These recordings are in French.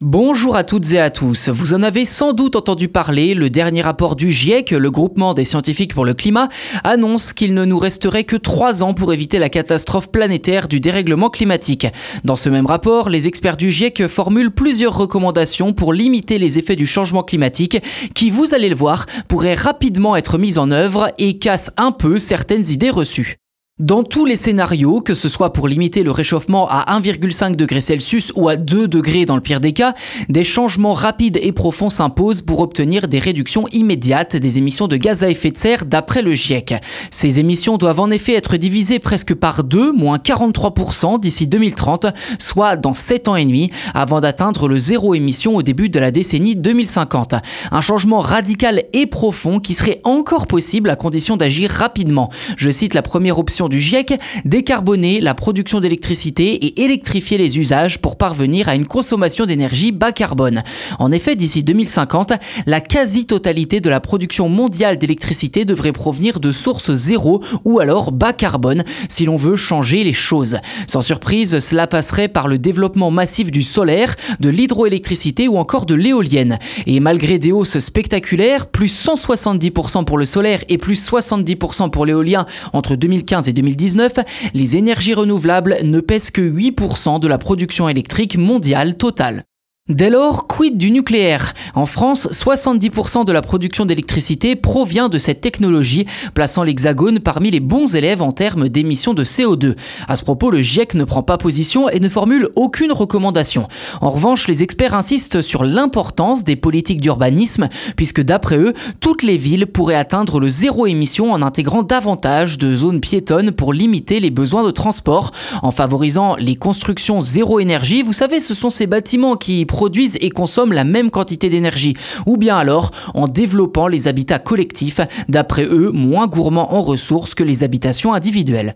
Bonjour à toutes et à tous. Vous en avez sans doute entendu parler, le dernier rapport du GIEC, le groupement des scientifiques pour le climat, annonce qu'il ne nous resterait que trois ans pour éviter la catastrophe planétaire du dérèglement climatique. Dans ce même rapport, les experts du GIEC formulent plusieurs recommandations pour limiter les effets du changement climatique qui, vous allez le voir, pourraient rapidement être mises en œuvre et cassent un peu certaines idées reçues. Dans tous les scénarios, que ce soit pour limiter le réchauffement à 1,5 degré Celsius ou à 2 degrés dans le pire des cas, des changements rapides et profonds s'imposent pour obtenir des réductions immédiates des émissions de gaz à effet de serre d'après le GIEC. Ces émissions doivent en effet être divisées presque par 2, moins 43% d'ici 2030, soit dans 7 ans et demi, avant d'atteindre le zéro émission au début de la décennie 2050. Un changement radical et profond qui serait encore possible à condition d'agir rapidement. Je cite la première option du GIEC, décarboner la production d'électricité et électrifier les usages pour parvenir à une consommation d'énergie bas carbone. En effet, d'ici 2050, la quasi-totalité de la production mondiale d'électricité devrait provenir de sources zéro ou alors bas carbone si l'on veut changer les choses. Sans surprise, cela passerait par le développement massif du solaire, de l'hydroélectricité ou encore de l'éolienne. Et malgré des hausses spectaculaires, plus 170% pour le solaire et plus 70% pour l'éolien entre 2015 et 2019, les énergies renouvelables ne pèsent que 8% de la production électrique mondiale totale. Dès lors, quid du nucléaire? En France, 70% de la production d'électricité provient de cette technologie, plaçant l'Hexagone parmi les bons élèves en termes d'émissions de CO2. À ce propos, le GIEC ne prend pas position et ne formule aucune recommandation. En revanche, les experts insistent sur l'importance des politiques d'urbanisme, puisque d'après eux, toutes les villes pourraient atteindre le zéro émission en intégrant davantage de zones piétonnes pour limiter les besoins de transport, en favorisant les constructions zéro énergie. Vous savez, ce sont ces bâtiments qui produisent et consomment la même quantité d'énergie, ou bien alors en développant les habitats collectifs, d'après eux moins gourmands en ressources que les habitations individuelles.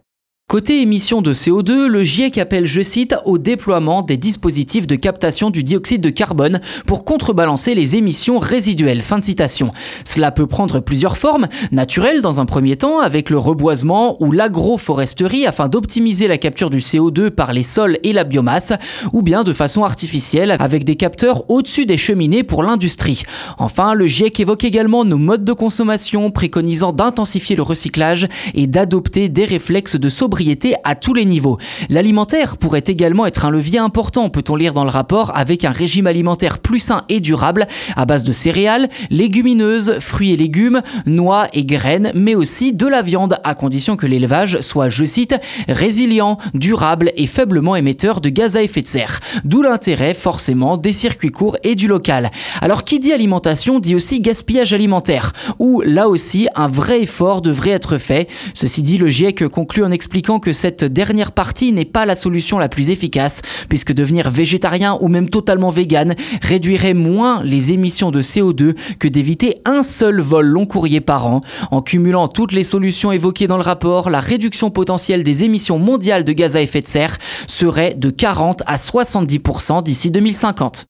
Côté émissions de CO2, le GIEC appelle, je cite, au déploiement des dispositifs de captation du dioxyde de carbone pour contrebalancer les émissions résiduelles. Fin de citation. Cela peut prendre plusieurs formes, naturelles dans un premier temps, avec le reboisement ou l'agroforesterie afin d'optimiser la capture du CO2 par les sols et la biomasse, ou bien de façon artificielle avec des capteurs au-dessus des cheminées pour l'industrie. Enfin, le GIEC évoque également nos modes de consommation, préconisant d'intensifier le recyclage et d'adopter des réflexes de sobriété à tous les niveaux. L'alimentaire pourrait également être un levier important, peut-on lire dans le rapport, avec un régime alimentaire plus sain et durable à base de céréales, légumineuses, fruits et légumes, noix et graines, mais aussi de la viande à condition que l'élevage soit, je cite, résilient, durable et faiblement émetteur de gaz à effet de serre. D'où l'intérêt forcément des circuits courts et du local. Alors qui dit alimentation dit aussi gaspillage alimentaire, où là aussi un vrai effort devrait être fait. Ceci dit, le GIEC conclut en expliquant que cette dernière partie n'est pas la solution la plus efficace, puisque devenir végétarien ou même totalement vegan réduirait moins les émissions de CO2 que d'éviter un seul vol long courrier par an. En cumulant toutes les solutions évoquées dans le rapport, la réduction potentielle des émissions mondiales de gaz à effet de serre serait de 40 à 70% d'ici 2050.